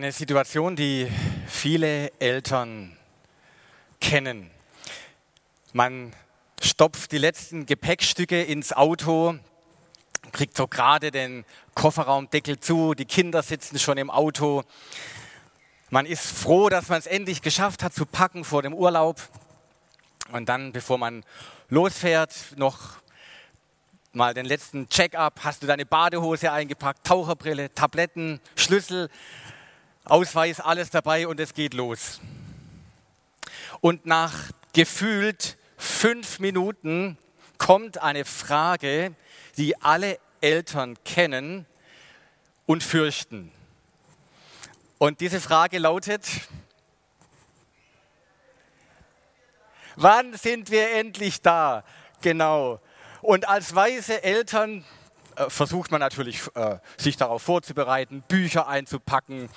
Eine Situation, die viele Eltern kennen. Man stopft die letzten Gepäckstücke ins Auto, kriegt so gerade den Kofferraumdeckel zu, die Kinder sitzen schon im Auto. Man ist froh, dass man es endlich geschafft hat zu packen vor dem Urlaub. Und dann, bevor man losfährt, noch mal den letzten Check-up. Hast du deine Badehose eingepackt, Taucherbrille, Tabletten, Schlüssel, Ausweis, alles dabei und es geht los. Und nach gefühlt fünf Minuten kommt eine Frage, die alle Eltern kennen und fürchten. Und diese Frage lautet, wann sind wir endlich da? Genau. Und als weise Eltern äh, versucht man natürlich, äh, sich darauf vorzubereiten, Bücher einzupacken,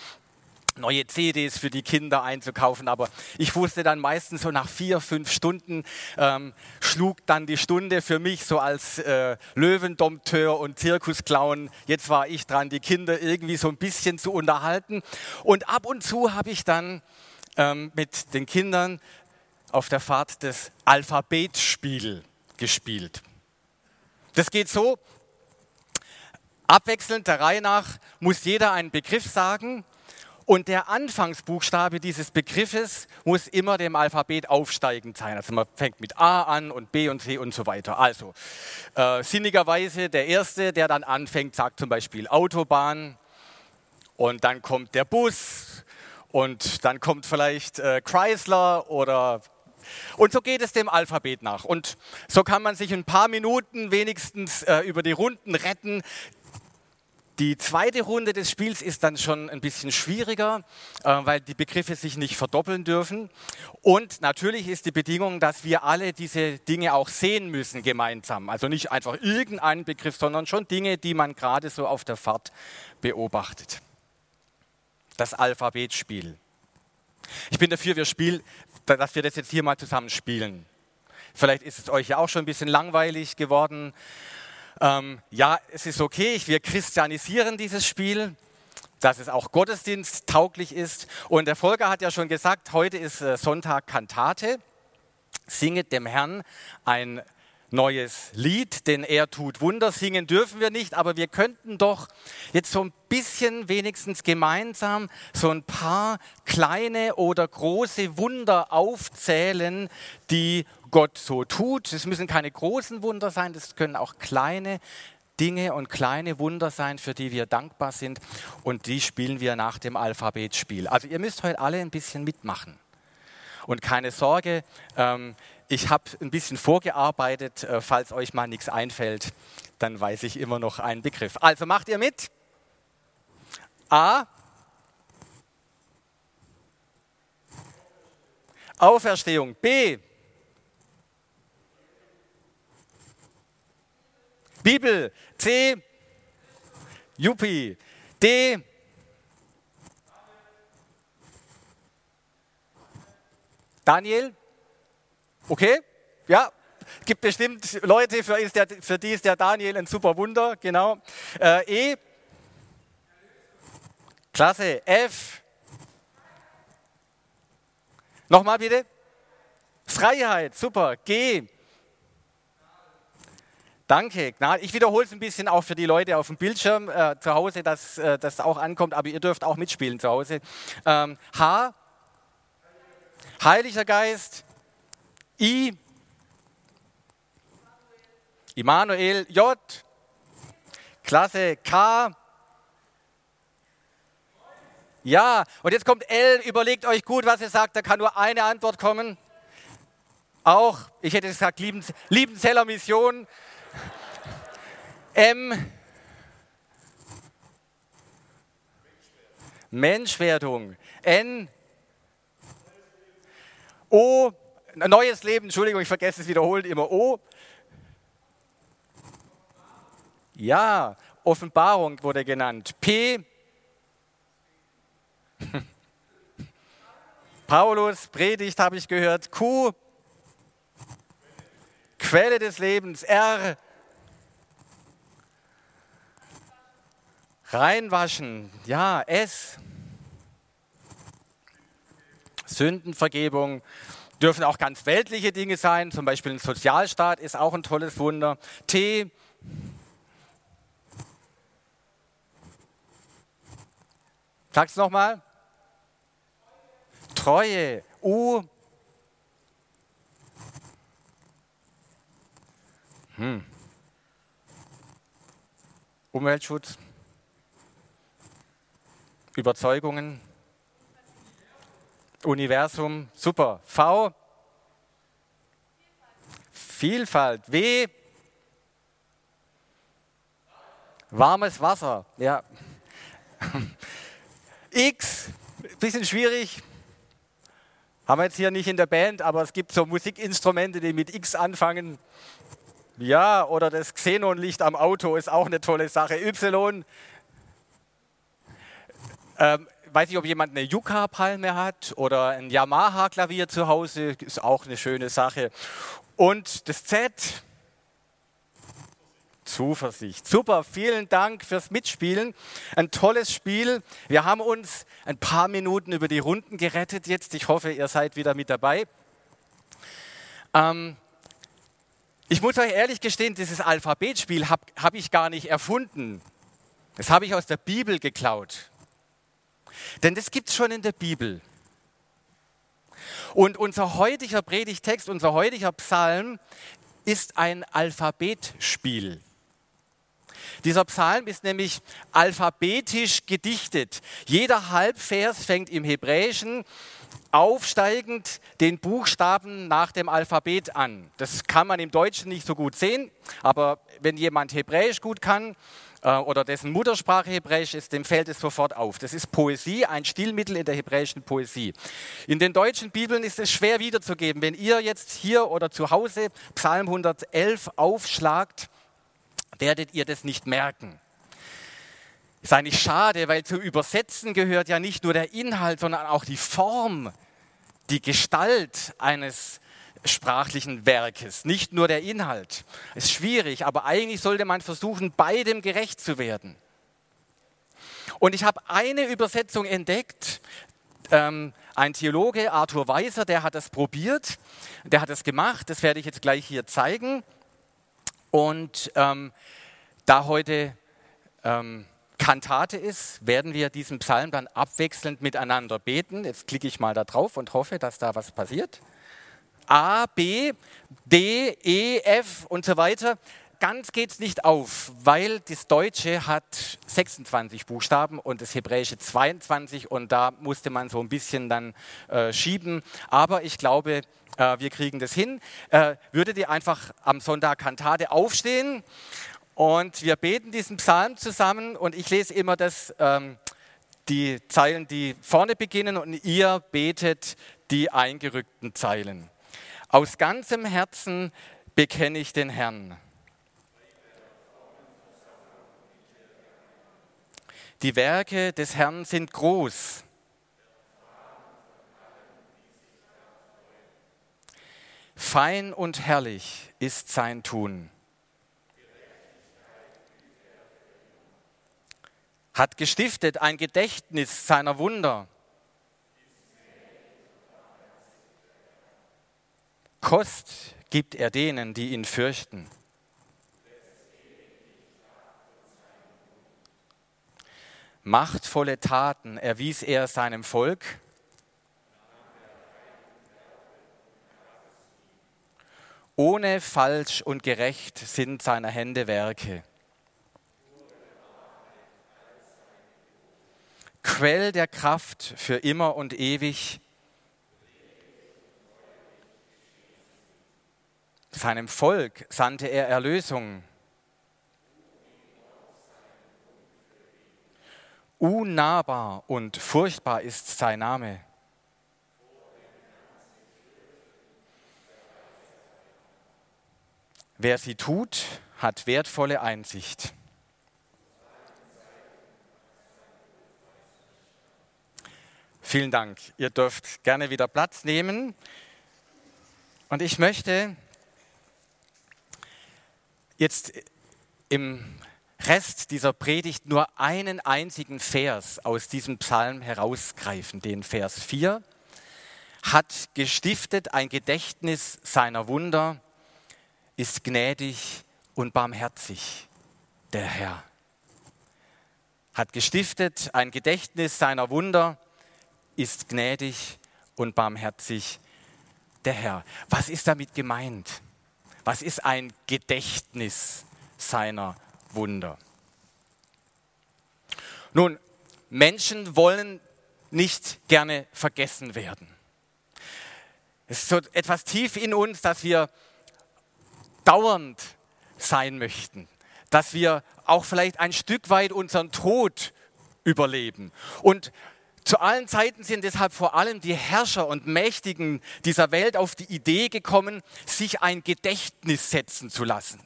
neue CDs für die Kinder einzukaufen. Aber ich wusste dann meistens so nach vier, fünf Stunden ähm, schlug dann die Stunde für mich so als äh, Löwendompteur und Zirkusclown. Jetzt war ich dran, die Kinder irgendwie so ein bisschen zu unterhalten. Und ab und zu habe ich dann ähm, mit den Kindern auf der Fahrt das Alphabetspiel gespielt. Das geht so, abwechselnd der Reihe nach muss jeder einen Begriff sagen und der Anfangsbuchstabe dieses Begriffes muss immer dem Alphabet aufsteigend sein. Also man fängt mit A an und B und C und so weiter. Also äh, sinnigerweise der Erste, der dann anfängt, sagt zum Beispiel Autobahn und dann kommt der Bus und dann kommt vielleicht äh, Chrysler oder und so geht es dem Alphabet nach. Und so kann man sich ein paar Minuten wenigstens äh, über die Runden retten. Die zweite Runde des Spiels ist dann schon ein bisschen schwieriger, äh, weil die Begriffe sich nicht verdoppeln dürfen. Und natürlich ist die Bedingung, dass wir alle diese Dinge auch sehen müssen gemeinsam. Also nicht einfach irgendeinen Begriff, sondern schon Dinge, die man gerade so auf der Fahrt beobachtet. Das Alphabetspiel. Ich bin dafür, wir spielen, dass wir das jetzt hier mal zusammen spielen. Vielleicht ist es euch ja auch schon ein bisschen langweilig geworden. Ähm, ja, es ist okay, wir christianisieren dieses Spiel, dass es auch Gottesdienst tauglich ist. Und der Volker hat ja schon gesagt, heute ist äh, Sonntag Kantate. Singet dem Herrn ein neues Lied, denn er tut Wunder. Singen dürfen wir nicht, aber wir könnten doch jetzt so ein bisschen wenigstens gemeinsam so ein paar kleine oder große Wunder aufzählen, die Gott so tut. Es müssen keine großen Wunder sein, das können auch kleine Dinge und kleine Wunder sein, für die wir dankbar sind. Und die spielen wir nach dem Alphabetspiel. Also ihr müsst heute alle ein bisschen mitmachen. Und keine Sorge, ähm, ich habe ein bisschen vorgearbeitet. Äh, falls euch mal nichts einfällt, dann weiß ich immer noch einen Begriff. Also macht ihr mit? A. Auferstehung. B. Bibel. C. Juppie. D. Daniel? Okay? Ja? Gibt bestimmt Leute, für, der, für die ist der Daniel ein super Wunder, genau. Äh, e. Klasse. F. Nochmal bitte. Freiheit, super. G. Danke. Ich wiederhole es ein bisschen auch für die Leute auf dem Bildschirm äh, zu Hause, dass äh, das auch ankommt, aber ihr dürft auch mitspielen zu Hause. Ähm, H. Heiliger Geist. I. Immanuel. J. Klasse. K. Ja, und jetzt kommt L. Überlegt euch gut, was ihr sagt. Da kann nur eine Antwort kommen. Auch, ich hätte gesagt, Liebenzeller Mission. M. Menschwerdung. N. O. Neues Leben, Entschuldigung, ich vergesse es wiederholt immer. O. Ja, Offenbarung wurde genannt. P. Paulus, Predigt habe ich gehört. Q. Quelle des Lebens. R. Reinwaschen. Ja, S. Sündenvergebung. Dürfen auch ganz weltliche Dinge sein, zum Beispiel ein Sozialstaat ist auch ein tolles Wunder. T. Sag's nochmal. Treue. U. Hm. Umweltschutz. Überzeugungen. Universum. Super. V. Vielfalt. W. Warmes Wasser. Ja. X, bisschen schwierig. Haben wir jetzt hier nicht in der Band, aber es gibt so Musikinstrumente, die mit X anfangen. Ja, oder das Xenonlicht am Auto ist auch eine tolle Sache. Y. Ähm, weiß nicht, ob jemand eine Yucca-Palme hat oder ein Yamaha-Klavier zu Hause, ist auch eine schöne Sache. Und das Z. Zuversicht. Super, vielen Dank fürs Mitspielen. Ein tolles Spiel. Wir haben uns ein paar Minuten über die Runden gerettet jetzt. Ich hoffe, ihr seid wieder mit dabei. Ähm, ich muss euch ehrlich gestehen, dieses Alphabetspiel habe hab ich gar nicht erfunden. Das habe ich aus der Bibel geklaut. Denn das gibt es schon in der Bibel. Und unser heutiger Predigtext, unser heutiger Psalm ist ein Alphabetspiel. Dieser Psalm ist nämlich alphabetisch gedichtet. Jeder Halbvers fängt im Hebräischen aufsteigend den Buchstaben nach dem Alphabet an. Das kann man im Deutschen nicht so gut sehen, aber wenn jemand Hebräisch gut kann äh, oder dessen Muttersprache Hebräisch ist, dem fällt es sofort auf. Das ist Poesie, ein Stilmittel in der hebräischen Poesie. In den deutschen Bibeln ist es schwer wiederzugeben. Wenn ihr jetzt hier oder zu Hause Psalm 111 aufschlagt, werdet ihr das nicht merken. Ist eigentlich schade, weil zu übersetzen gehört ja nicht nur der Inhalt, sondern auch die Form, die Gestalt eines sprachlichen Werkes, nicht nur der Inhalt. Ist schwierig, aber eigentlich sollte man versuchen, beidem gerecht zu werden. Und ich habe eine Übersetzung entdeckt, ähm, ein Theologe, Arthur Weiser, der hat das probiert, der hat das gemacht, das werde ich jetzt gleich hier zeigen. Und ähm, da heute ähm, Kantate ist, werden wir diesen Psalm dann abwechselnd miteinander beten. Jetzt klicke ich mal da drauf und hoffe, dass da was passiert. A, B, D, E, F und so weiter. Ganz geht es nicht auf, weil das Deutsche hat 26 Buchstaben und das Hebräische 22 und da musste man so ein bisschen dann äh, schieben. Aber ich glaube, äh, wir kriegen das hin. Äh, würdet ihr einfach am Sonntag Kantate aufstehen und wir beten diesen Psalm zusammen und ich lese immer das, ähm, die Zeilen, die vorne beginnen und ihr betet die eingerückten Zeilen. Aus ganzem Herzen bekenne ich den Herrn. Die Werke des Herrn sind groß. Fein und herrlich ist sein Tun. Hat gestiftet ein Gedächtnis seiner Wunder. Kost gibt er denen, die ihn fürchten. Machtvolle Taten erwies er seinem Volk. Ohne falsch und gerecht sind seine Hände Werke. Quell der Kraft für immer und ewig. Seinem Volk sandte er Erlösung. unnahbar und furchtbar ist sein Name. Wer sie tut, hat wertvolle Einsicht. Vielen Dank. Ihr dürft gerne wieder Platz nehmen. Und ich möchte jetzt im Rest dieser Predigt nur einen einzigen Vers aus diesem Psalm herausgreifen, den Vers 4. Hat gestiftet ein Gedächtnis seiner Wunder, ist gnädig und barmherzig, der Herr. Hat gestiftet ein Gedächtnis seiner Wunder, ist gnädig und barmherzig, der Herr. Was ist damit gemeint? Was ist ein Gedächtnis seiner Wunder? Nun, Menschen wollen nicht gerne vergessen werden. Es ist so etwas tief in uns, dass wir dauernd sein möchten, dass wir auch vielleicht ein Stück weit unseren Tod überleben. Und zu allen Zeiten sind deshalb vor allem die Herrscher und Mächtigen dieser Welt auf die Idee gekommen, sich ein Gedächtnis setzen zu lassen.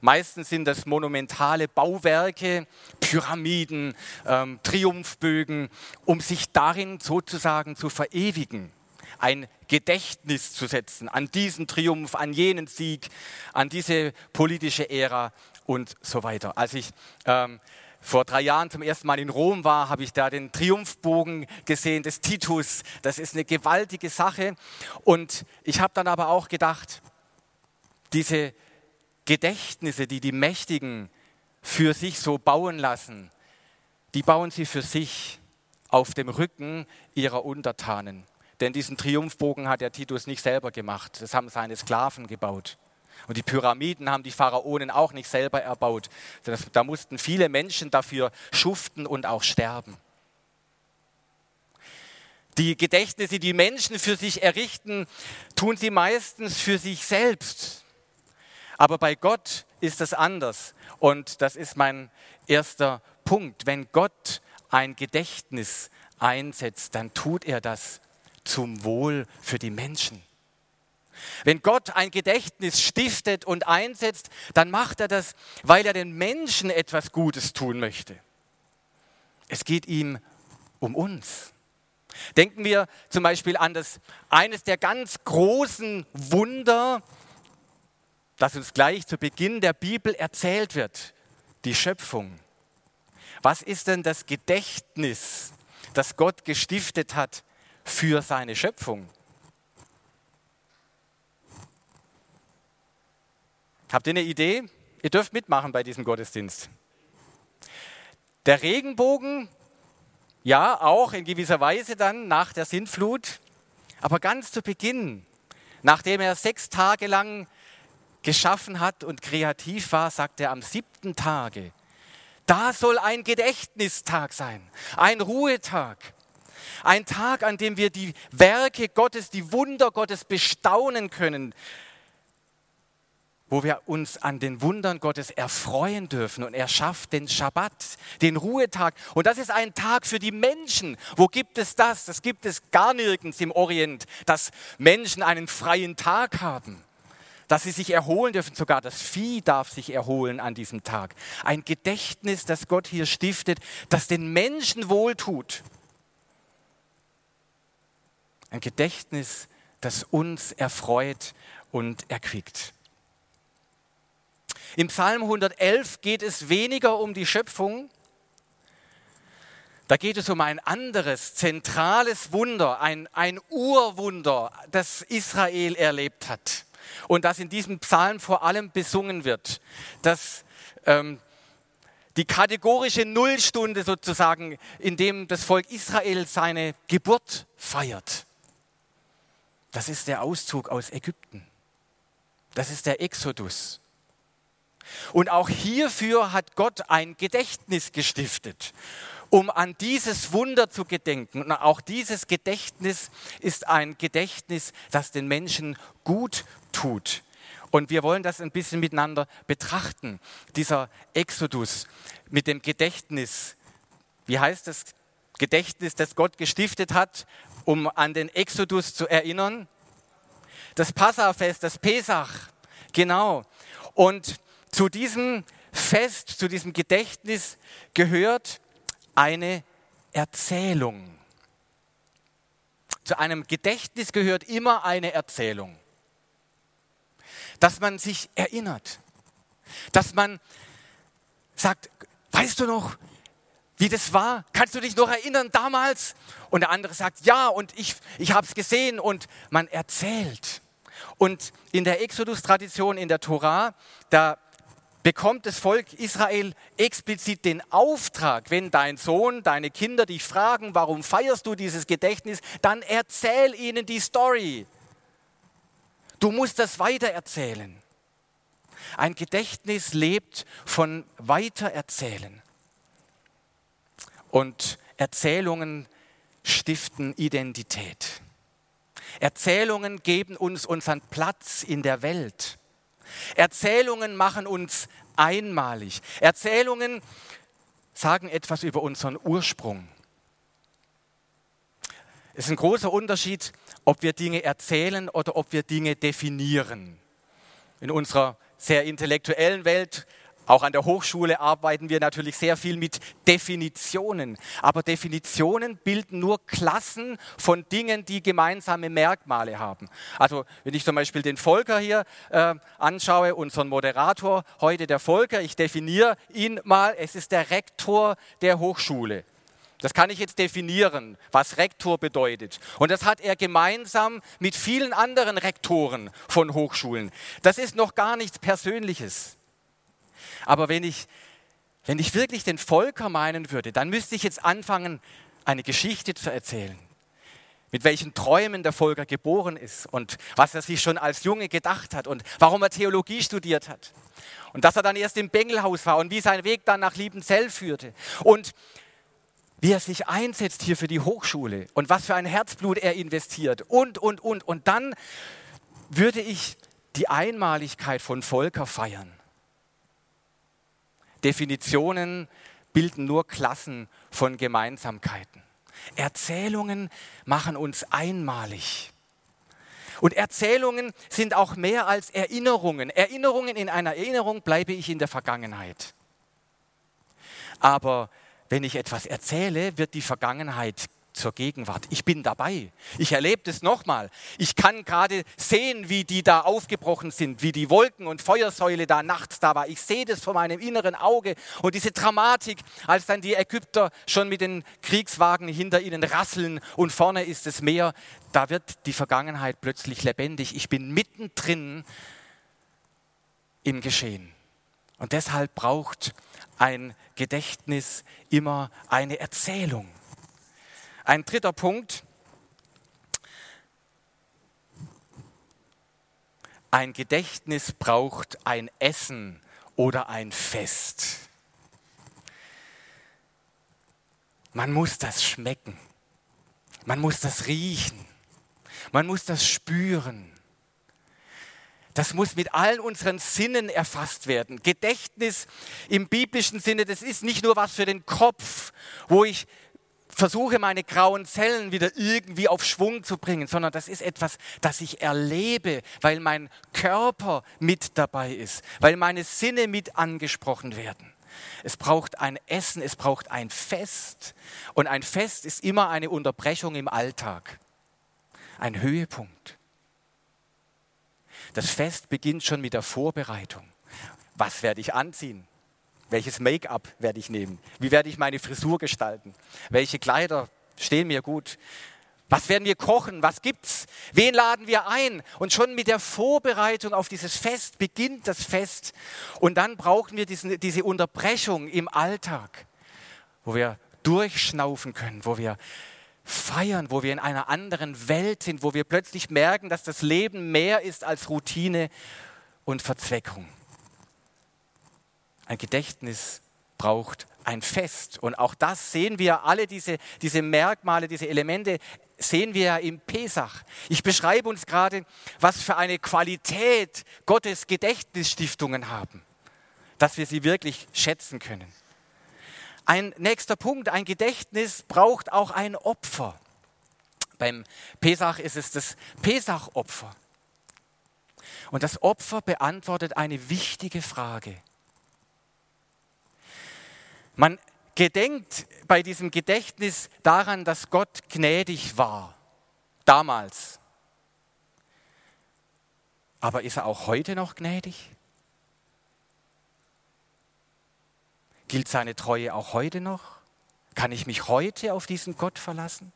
Meistens sind das monumentale Bauwerke, Pyramiden, ähm, Triumphbögen, um sich darin sozusagen zu verewigen, ein Gedächtnis zu setzen an diesen Triumph, an jenen Sieg, an diese politische Ära und so weiter. Als ich ähm, vor drei Jahren zum ersten Mal in Rom war, habe ich da den Triumphbogen gesehen des Titus. Das ist eine gewaltige Sache. Und ich habe dann aber auch gedacht, diese Gedächtnisse, die die Mächtigen für sich so bauen lassen, die bauen sie für sich auf dem Rücken ihrer Untertanen. Denn diesen Triumphbogen hat der Titus nicht selber gemacht, das haben seine Sklaven gebaut. Und die Pyramiden haben die Pharaonen auch nicht selber erbaut. Da mussten viele Menschen dafür schuften und auch sterben. Die Gedächtnisse, die Menschen für sich errichten, tun sie meistens für sich selbst. Aber bei Gott ist das anders. Und das ist mein erster Punkt. Wenn Gott ein Gedächtnis einsetzt, dann tut er das zum Wohl für die Menschen. Wenn Gott ein Gedächtnis stiftet und einsetzt, dann macht er das, weil er den Menschen etwas Gutes tun möchte. Es geht ihm um uns. Denken wir zum Beispiel an das, eines der ganz großen Wunder, das uns gleich zu Beginn der Bibel erzählt wird, die Schöpfung. Was ist denn das Gedächtnis, das Gott gestiftet hat für seine Schöpfung? Habt ihr eine Idee? Ihr dürft mitmachen bei diesem Gottesdienst. Der Regenbogen, ja, auch in gewisser Weise dann nach der Sintflut, aber ganz zu Beginn, nachdem er sechs Tage lang geschaffen hat und kreativ war, sagt er am siebten Tage, da soll ein Gedächtnistag sein, ein Ruhetag, ein Tag, an dem wir die Werke Gottes, die Wunder Gottes bestaunen können, wo wir uns an den Wundern Gottes erfreuen dürfen. Und er schafft den Schabbat, den Ruhetag. Und das ist ein Tag für die Menschen. Wo gibt es das? Das gibt es gar nirgends im Orient, dass Menschen einen freien Tag haben. Dass sie sich erholen dürfen, sogar das Vieh darf sich erholen an diesem Tag. Ein Gedächtnis, das Gott hier stiftet, das den Menschen wohltut. Ein Gedächtnis, das uns erfreut und erquickt. Im Psalm 111 geht es weniger um die Schöpfung, da geht es um ein anderes, zentrales Wunder, ein, ein Urwunder, das Israel erlebt hat und das in diesem Psalm vor allem besungen wird. Das, ähm, die kategorische Nullstunde sozusagen, in dem das Volk Israel seine Geburt feiert. Das ist der Auszug aus Ägypten. Das ist der Exodus. Und auch hierfür hat Gott ein Gedächtnis gestiftet, um an dieses Wunder zu gedenken. Und auch dieses Gedächtnis ist ein Gedächtnis, das den Menschen gut tut. Und wir wollen das ein bisschen miteinander betrachten. Dieser Exodus mit dem Gedächtnis wie heißt das Gedächtnis, das Gott gestiftet hat, um an den Exodus zu erinnern? Das Passafest, das Pesach, genau. Und zu diesem Fest, zu diesem Gedächtnis gehört eine Erzählung. Zu einem Gedächtnis gehört immer eine Erzählung. Dass man sich erinnert. Dass man sagt, weißt du noch, wie das war? Kannst du dich noch erinnern damals? Und der andere sagt, ja, und ich, ich habe es gesehen und man erzählt. Und in der Exodus-Tradition, in der Torah, da bekommt das Volk Israel explizit den Auftrag, wenn dein Sohn, deine Kinder dich fragen, warum feierst du dieses Gedächtnis, dann erzähl ihnen die Story. Du musst das weitererzählen. Ein Gedächtnis lebt von Weitererzählen. Und Erzählungen stiften Identität. Erzählungen geben uns unseren Platz in der Welt. Erzählungen machen uns einmalig. Erzählungen sagen etwas über unseren Ursprung. Es ist ein großer Unterschied, ob wir Dinge erzählen oder ob wir Dinge definieren. In unserer sehr intellektuellen Welt auch an der Hochschule arbeiten wir natürlich sehr viel mit Definitionen. Aber Definitionen bilden nur Klassen von Dingen, die gemeinsame Merkmale haben. Also wenn ich zum Beispiel den Volker hier äh, anschaue, unseren Moderator, heute der Volker, ich definiere ihn mal, es ist der Rektor der Hochschule. Das kann ich jetzt definieren, was Rektor bedeutet. Und das hat er gemeinsam mit vielen anderen Rektoren von Hochschulen. Das ist noch gar nichts Persönliches. Aber wenn ich, wenn ich wirklich den Volker meinen würde, dann müsste ich jetzt anfangen, eine Geschichte zu erzählen. Mit welchen Träumen der Volker geboren ist und was er sich schon als Junge gedacht hat und warum er Theologie studiert hat. Und dass er dann erst im Bengelhaus war und wie sein Weg dann nach Liebenzell führte. Und wie er sich einsetzt hier für die Hochschule und was für ein Herzblut er investiert und, und, und. Und dann würde ich die Einmaligkeit von Volker feiern. Definitionen bilden nur Klassen von Gemeinsamkeiten. Erzählungen machen uns einmalig. Und Erzählungen sind auch mehr als Erinnerungen. Erinnerungen in einer Erinnerung bleibe ich in der Vergangenheit. Aber wenn ich etwas erzähle, wird die Vergangenheit zur Gegenwart. Ich bin dabei. Ich erlebe das nochmal. Ich kann gerade sehen, wie die da aufgebrochen sind, wie die Wolken und Feuersäule da nachts da war. Ich sehe das vor meinem inneren Auge und diese Dramatik, als dann die Ägypter schon mit den Kriegswagen hinter ihnen rasseln und vorne ist das Meer, da wird die Vergangenheit plötzlich lebendig. Ich bin mittendrin im Geschehen. Und deshalb braucht ein Gedächtnis immer eine Erzählung. Ein dritter Punkt. Ein Gedächtnis braucht ein Essen oder ein Fest. Man muss das schmecken. Man muss das riechen. Man muss das spüren. Das muss mit allen unseren Sinnen erfasst werden. Gedächtnis im biblischen Sinne, das ist nicht nur was für den Kopf, wo ich versuche, meine grauen Zellen wieder irgendwie auf Schwung zu bringen, sondern das ist etwas, das ich erlebe, weil mein Körper mit dabei ist, weil meine Sinne mit angesprochen werden. Es braucht ein Essen, es braucht ein Fest. Und ein Fest ist immer eine Unterbrechung im Alltag, ein Höhepunkt. Das Fest beginnt schon mit der Vorbereitung. Was werde ich anziehen? Welches Make-up werde ich nehmen? Wie werde ich meine Frisur gestalten? Welche Kleider stehen mir gut? Was werden wir kochen? Was gibt's? Wen laden wir ein? Und schon mit der Vorbereitung auf dieses Fest beginnt das Fest. Und dann brauchen wir diesen, diese Unterbrechung im Alltag, wo wir durchschnaufen können, wo wir feiern, wo wir in einer anderen Welt sind, wo wir plötzlich merken, dass das Leben mehr ist als Routine und Verzweckung. Ein Gedächtnis braucht ein Fest. Und auch das sehen wir, alle diese, diese Merkmale, diese Elemente sehen wir im Pesach. Ich beschreibe uns gerade, was für eine Qualität Gottes Gedächtnisstiftungen haben, dass wir sie wirklich schätzen können. Ein nächster Punkt, ein Gedächtnis braucht auch ein Opfer. Beim Pesach ist es das Pesach-Opfer. Und das Opfer beantwortet eine wichtige Frage. Man gedenkt bei diesem Gedächtnis daran, dass Gott gnädig war, damals. Aber ist er auch heute noch gnädig? Gilt seine Treue auch heute noch? Kann ich mich heute auf diesen Gott verlassen?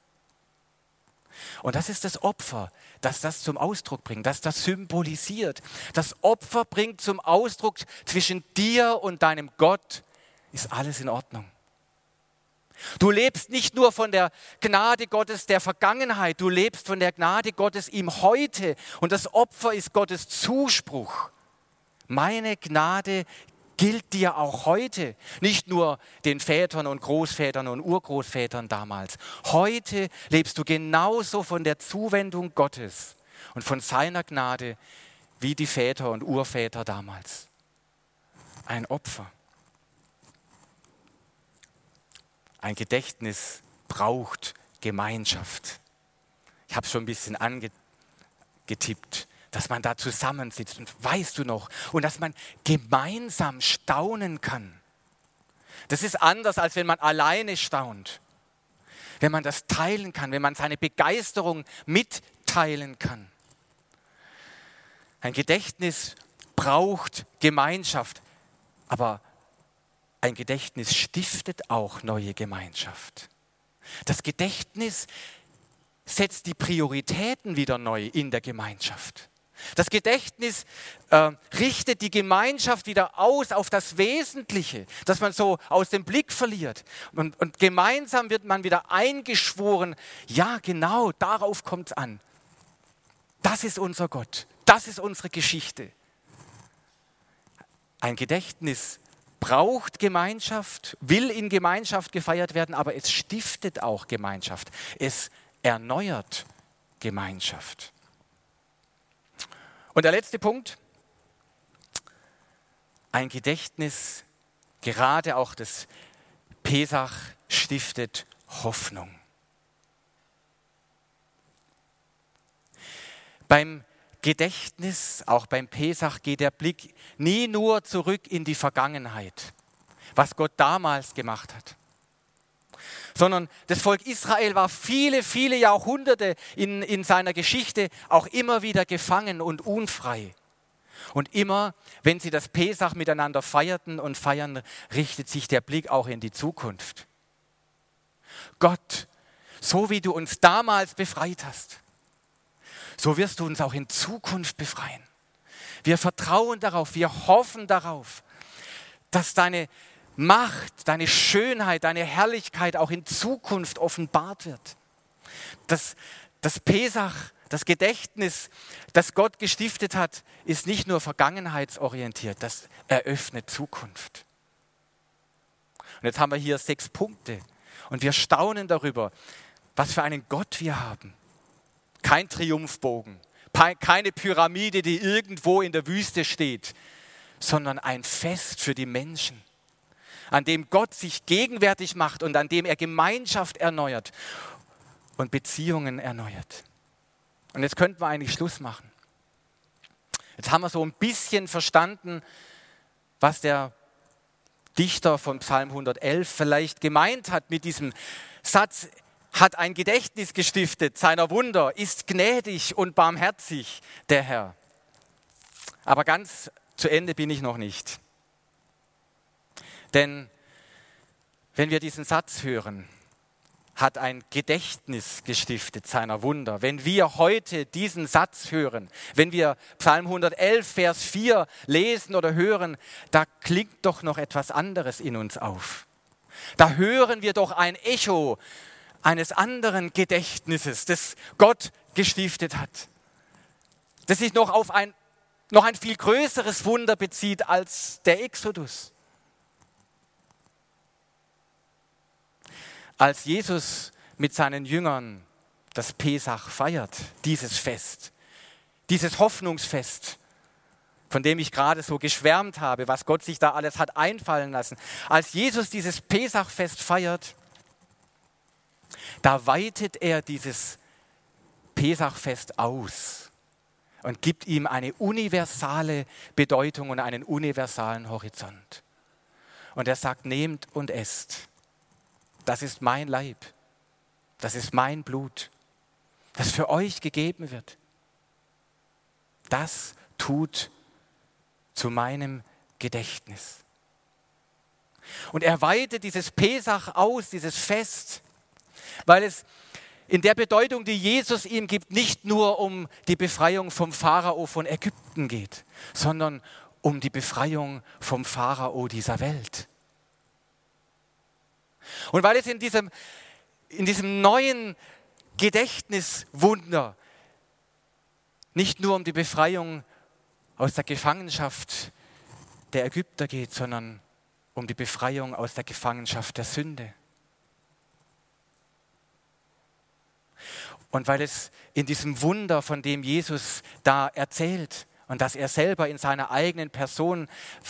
Und das ist das Opfer, das das zum Ausdruck bringt, das das symbolisiert. Das Opfer bringt zum Ausdruck, zwischen dir und deinem Gott ist alles in Ordnung. Du lebst nicht nur von der Gnade Gottes der Vergangenheit, du lebst von der Gnade Gottes im Heute. Und das Opfer ist Gottes Zuspruch. Meine Gnade gilt dir auch heute, nicht nur den Vätern und Großvätern und Urgroßvätern damals. Heute lebst du genauso von der Zuwendung Gottes und von seiner Gnade wie die Väter und Urväter damals. Ein Opfer. Ein Gedächtnis braucht Gemeinschaft. Ich habe es schon ein bisschen angetippt dass man da zusammensitzt und weißt du noch, und dass man gemeinsam staunen kann. Das ist anders, als wenn man alleine staunt. Wenn man das teilen kann, wenn man seine Begeisterung mitteilen kann. Ein Gedächtnis braucht Gemeinschaft, aber ein Gedächtnis stiftet auch neue Gemeinschaft. Das Gedächtnis setzt die Prioritäten wieder neu in der Gemeinschaft. Das Gedächtnis äh, richtet die Gemeinschaft wieder aus auf das Wesentliche, das man so aus dem Blick verliert. Und, und gemeinsam wird man wieder eingeschworen, ja genau, darauf kommt es an. Das ist unser Gott, das ist unsere Geschichte. Ein Gedächtnis braucht Gemeinschaft, will in Gemeinschaft gefeiert werden, aber es stiftet auch Gemeinschaft. Es erneuert Gemeinschaft. Und der letzte Punkt, ein Gedächtnis, gerade auch das Pesach, stiftet Hoffnung. Beim Gedächtnis, auch beim Pesach, geht der Blick nie nur zurück in die Vergangenheit, was Gott damals gemacht hat, sondern das Volk Israel war viele, viele Jahrhunderte in, in seiner Geschichte auch immer wieder gefangen und unfrei. Und immer, wenn sie das Pesach miteinander feierten und feiern, richtet sich der Blick auch in die Zukunft. Gott, so wie du uns damals befreit hast, so wirst du uns auch in Zukunft befreien. Wir vertrauen darauf, wir hoffen darauf, dass deine Macht, deine Schönheit, deine Herrlichkeit auch in Zukunft offenbart wird. Das, das Pesach, das Gedächtnis, das Gott gestiftet hat, ist nicht nur vergangenheitsorientiert, das eröffnet Zukunft. Und jetzt haben wir hier sechs Punkte und wir staunen darüber, was für einen Gott wir haben. Kein Triumphbogen, keine Pyramide, die irgendwo in der Wüste steht, sondern ein Fest für die Menschen an dem Gott sich gegenwärtig macht und an dem er Gemeinschaft erneuert und Beziehungen erneuert. Und jetzt könnten wir eigentlich Schluss machen. Jetzt haben wir so ein bisschen verstanden, was der Dichter von Psalm 111 vielleicht gemeint hat mit diesem Satz, hat ein Gedächtnis gestiftet seiner Wunder, ist gnädig und barmherzig der Herr. Aber ganz zu Ende bin ich noch nicht. Denn wenn wir diesen Satz hören, hat ein Gedächtnis gestiftet seiner Wunder. Wenn wir heute diesen Satz hören, wenn wir Psalm 111, Vers 4 lesen oder hören, da klingt doch noch etwas anderes in uns auf. Da hören wir doch ein Echo eines anderen Gedächtnisses, das Gott gestiftet hat, das sich noch auf ein, noch ein viel größeres Wunder bezieht als der Exodus. Als Jesus mit seinen Jüngern das Pesach feiert, dieses Fest, dieses Hoffnungsfest, von dem ich gerade so geschwärmt habe, was Gott sich da alles hat einfallen lassen. Als Jesus dieses Pesachfest feiert, da weitet er dieses Pesachfest aus und gibt ihm eine universale Bedeutung und einen universalen Horizont. Und er sagt, nehmt und esst. Das ist mein Leib. Das ist mein Blut, das für euch gegeben wird. Das tut zu meinem Gedächtnis. Und er weitet dieses Pesach aus, dieses Fest, weil es in der Bedeutung, die Jesus ihm gibt, nicht nur um die Befreiung vom Pharao von Ägypten geht, sondern um die Befreiung vom Pharao dieser Welt. Und weil es in diesem, in diesem neuen Gedächtniswunder nicht nur um die Befreiung aus der Gefangenschaft der Ägypter geht, sondern um die Befreiung aus der Gefangenschaft der Sünde. Und weil es in diesem Wunder, von dem Jesus da erzählt und das er selber in seiner eigenen Person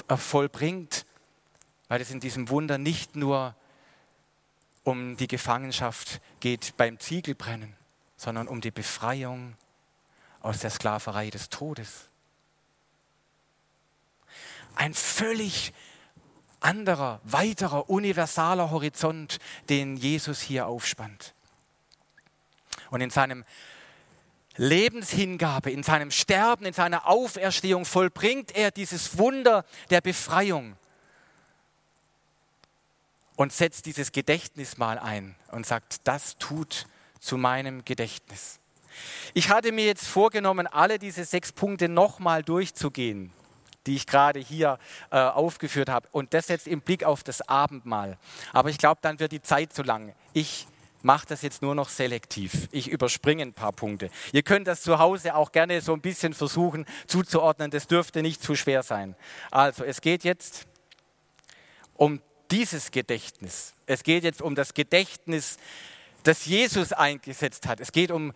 äh, vollbringt, weil es in diesem Wunder nicht nur um die Gefangenschaft geht beim Ziegelbrennen, sondern um die Befreiung aus der Sklaverei des Todes. Ein völlig anderer, weiterer, universaler Horizont, den Jesus hier aufspannt. Und in seinem Lebenshingabe, in seinem Sterben, in seiner Auferstehung vollbringt er dieses Wunder der Befreiung und setzt dieses Gedächtnis mal ein und sagt, das tut zu meinem Gedächtnis. Ich hatte mir jetzt vorgenommen, alle diese sechs Punkte nochmal durchzugehen, die ich gerade hier äh, aufgeführt habe. Und das jetzt im Blick auf das Abendmahl. Aber ich glaube, dann wird die Zeit zu lang. Ich mache das jetzt nur noch selektiv. Ich überspringe ein paar Punkte. Ihr könnt das zu Hause auch gerne so ein bisschen versuchen zuzuordnen. Das dürfte nicht zu schwer sein. Also, es geht jetzt um dieses Gedächtnis. Es geht jetzt um das Gedächtnis, das Jesus eingesetzt hat. Es geht um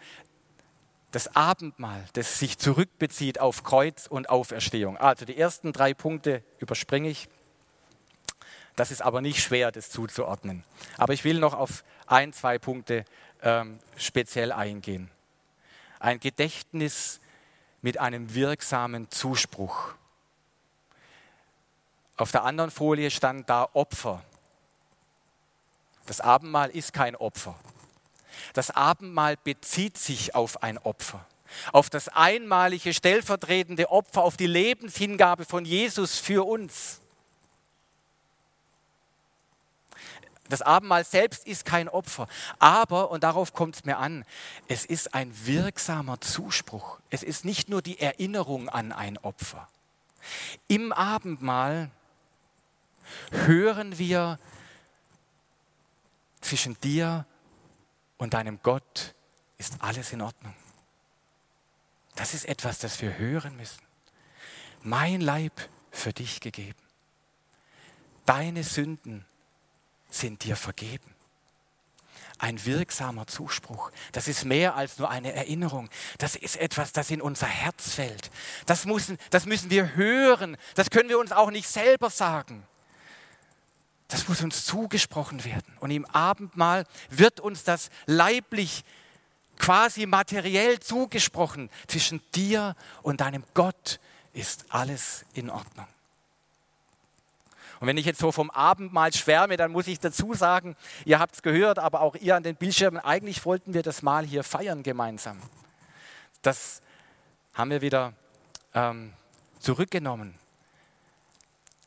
das Abendmahl, das sich zurückbezieht auf Kreuz und Auferstehung. Also die ersten drei Punkte überspringe ich. Das ist aber nicht schwer, das zuzuordnen. Aber ich will noch auf ein, zwei Punkte ähm, speziell eingehen. Ein Gedächtnis mit einem wirksamen Zuspruch. Auf der anderen Folie stand da Opfer. Das Abendmahl ist kein Opfer. Das Abendmahl bezieht sich auf ein Opfer, auf das einmalige stellvertretende Opfer, auf die Lebenshingabe von Jesus für uns. Das Abendmahl selbst ist kein Opfer, aber, und darauf kommt es mir an, es ist ein wirksamer Zuspruch. Es ist nicht nur die Erinnerung an ein Opfer. Im Abendmahl hören wir zwischen dir und deinem Gott ist alles in Ordnung. Das ist etwas, das wir hören müssen. Mein Leib für dich gegeben. Deine Sünden sind dir vergeben. Ein wirksamer Zuspruch. Das ist mehr als nur eine Erinnerung. Das ist etwas, das in unser Herz fällt. Das müssen, das müssen wir hören. Das können wir uns auch nicht selber sagen. Das muss uns zugesprochen werden. Und im Abendmahl wird uns das leiblich, quasi materiell zugesprochen. Zwischen dir und deinem Gott ist alles in Ordnung. Und wenn ich jetzt so vom Abendmahl schwärme, dann muss ich dazu sagen, ihr habt es gehört, aber auch ihr an den Bildschirmen, eigentlich wollten wir das Mahl hier feiern gemeinsam. Das haben wir wieder ähm, zurückgenommen.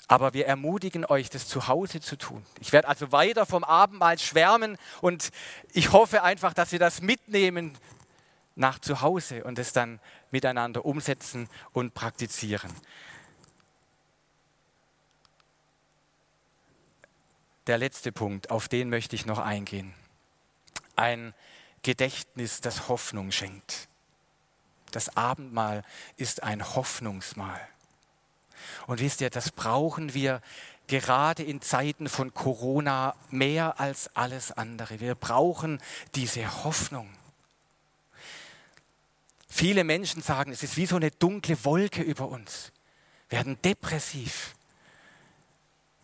Aber wir ermutigen euch, das zu Hause zu tun. Ich werde also weiter vom Abendmahl schwärmen und ich hoffe einfach, dass wir das mitnehmen nach zu Hause und es dann miteinander umsetzen und praktizieren. Der letzte Punkt, auf den möchte ich noch eingehen. Ein Gedächtnis, das Hoffnung schenkt. Das Abendmahl ist ein Hoffnungsmahl. Und wisst ihr, das brauchen wir gerade in Zeiten von Corona mehr als alles andere. Wir brauchen diese Hoffnung. Viele Menschen sagen, es ist wie so eine dunkle Wolke über uns. werden depressiv.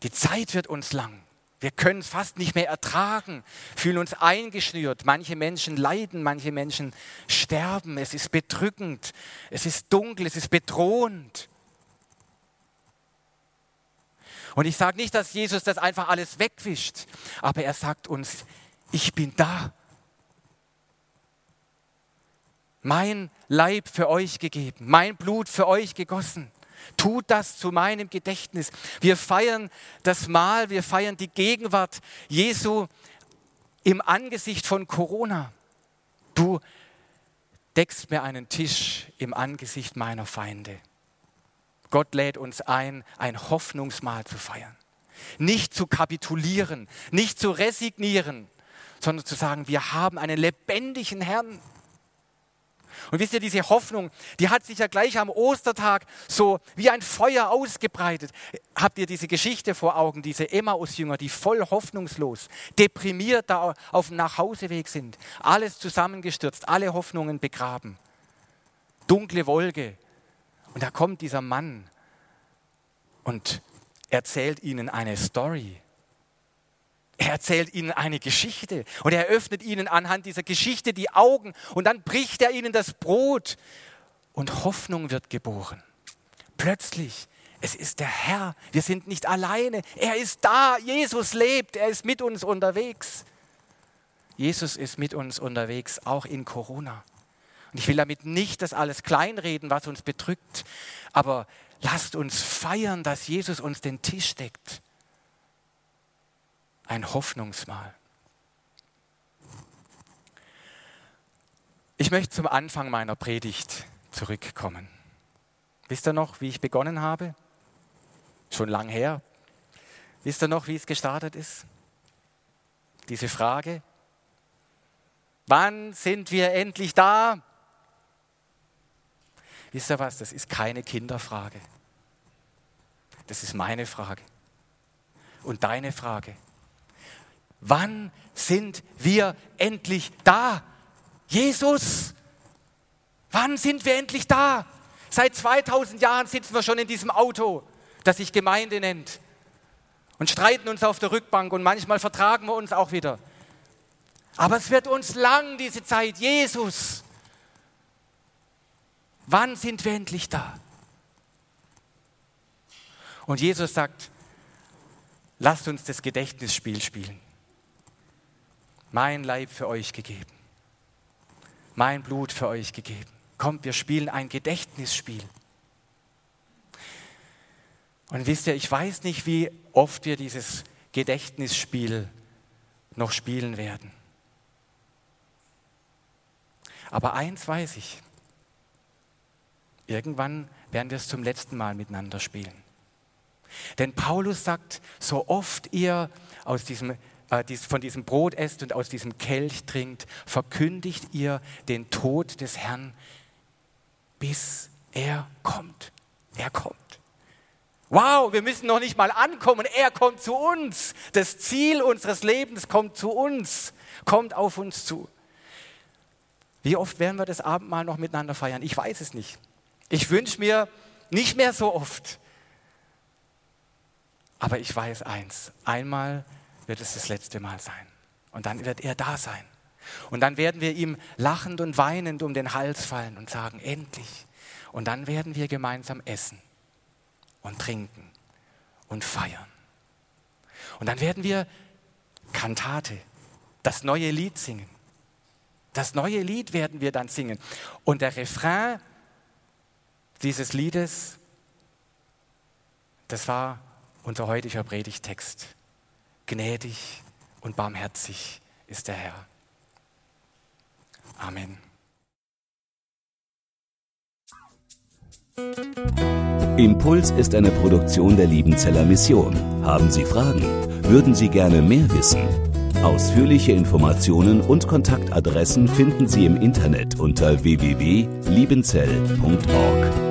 Die Zeit wird uns lang. Wir können es fast nicht mehr ertragen, fühlen uns eingeschnürt. Manche Menschen leiden, manche Menschen sterben. Es ist bedrückend, es ist dunkel, es ist bedrohend. Und ich sage nicht, dass Jesus das einfach alles wegwischt, aber er sagt uns, ich bin da. Mein Leib für euch gegeben, mein Blut für euch gegossen. Tut das zu meinem Gedächtnis. Wir feiern das Mahl, wir feiern die Gegenwart Jesu im Angesicht von Corona. Du deckst mir einen Tisch im Angesicht meiner Feinde. Gott lädt uns ein, ein Hoffnungsmahl zu feiern. Nicht zu kapitulieren, nicht zu resignieren, sondern zu sagen, wir haben einen lebendigen Herrn. Und wisst ihr, diese Hoffnung, die hat sich ja gleich am Ostertag so wie ein Feuer ausgebreitet. Habt ihr diese Geschichte vor Augen, diese Emmaus-Jünger, die voll hoffnungslos, deprimiert da auf dem Nachhauseweg sind, alles zusammengestürzt, alle Hoffnungen begraben. Dunkle Wolke, und da kommt dieser Mann und erzählt ihnen eine Story. Er erzählt ihnen eine Geschichte und er öffnet ihnen anhand dieser Geschichte die Augen und dann bricht er ihnen das Brot und Hoffnung wird geboren. Plötzlich, es ist der Herr, wir sind nicht alleine, er ist da, Jesus lebt, er ist mit uns unterwegs. Jesus ist mit uns unterwegs, auch in Corona. Und ich will damit nicht das alles kleinreden, was uns bedrückt, aber lasst uns feiern, dass Jesus uns den Tisch deckt. Ein Hoffnungsmahl. Ich möchte zum Anfang meiner Predigt zurückkommen. Wisst ihr noch, wie ich begonnen habe? Schon lang her. Wisst ihr noch, wie es gestartet ist? Diese Frage. Wann sind wir endlich da? Wisst ihr was, das ist keine Kinderfrage. Das ist meine Frage. Und deine Frage. Wann sind wir endlich da? Jesus, wann sind wir endlich da? Seit 2000 Jahren sitzen wir schon in diesem Auto, das sich Gemeinde nennt und streiten uns auf der Rückbank und manchmal vertragen wir uns auch wieder. Aber es wird uns lang, diese Zeit. Jesus, Wann sind wir endlich da? Und Jesus sagt, lasst uns das Gedächtnisspiel spielen. Mein Leib für euch gegeben. Mein Blut für euch gegeben. Kommt, wir spielen ein Gedächtnisspiel. Und wisst ihr, ich weiß nicht, wie oft wir dieses Gedächtnisspiel noch spielen werden. Aber eins weiß ich. Irgendwann werden wir es zum letzten Mal miteinander spielen. Denn Paulus sagt, so oft ihr aus diesem, dies, von diesem Brot esst und aus diesem Kelch trinkt, verkündigt ihr den Tod des Herrn, bis er kommt. Er kommt. Wow, wir müssen noch nicht mal ankommen. Er kommt zu uns. Das Ziel unseres Lebens kommt zu uns, kommt auf uns zu. Wie oft werden wir das Abendmahl noch miteinander feiern? Ich weiß es nicht. Ich wünsche mir nicht mehr so oft. Aber ich weiß eins, einmal wird es das letzte Mal sein. Und dann wird er da sein. Und dann werden wir ihm lachend und weinend um den Hals fallen und sagen, endlich. Und dann werden wir gemeinsam essen und trinken und feiern. Und dann werden wir Kantate, das neue Lied singen. Das neue Lied werden wir dann singen. Und der Refrain dieses Liedes, das war unser heutiger Predigtext. Gnädig und barmherzig ist der Herr. Amen. Impuls ist eine Produktion der Liebenzeller Mission. Haben Sie Fragen? Würden Sie gerne mehr wissen? Ausführliche Informationen und Kontaktadressen finden Sie im Internet unter www.liebenzell.org.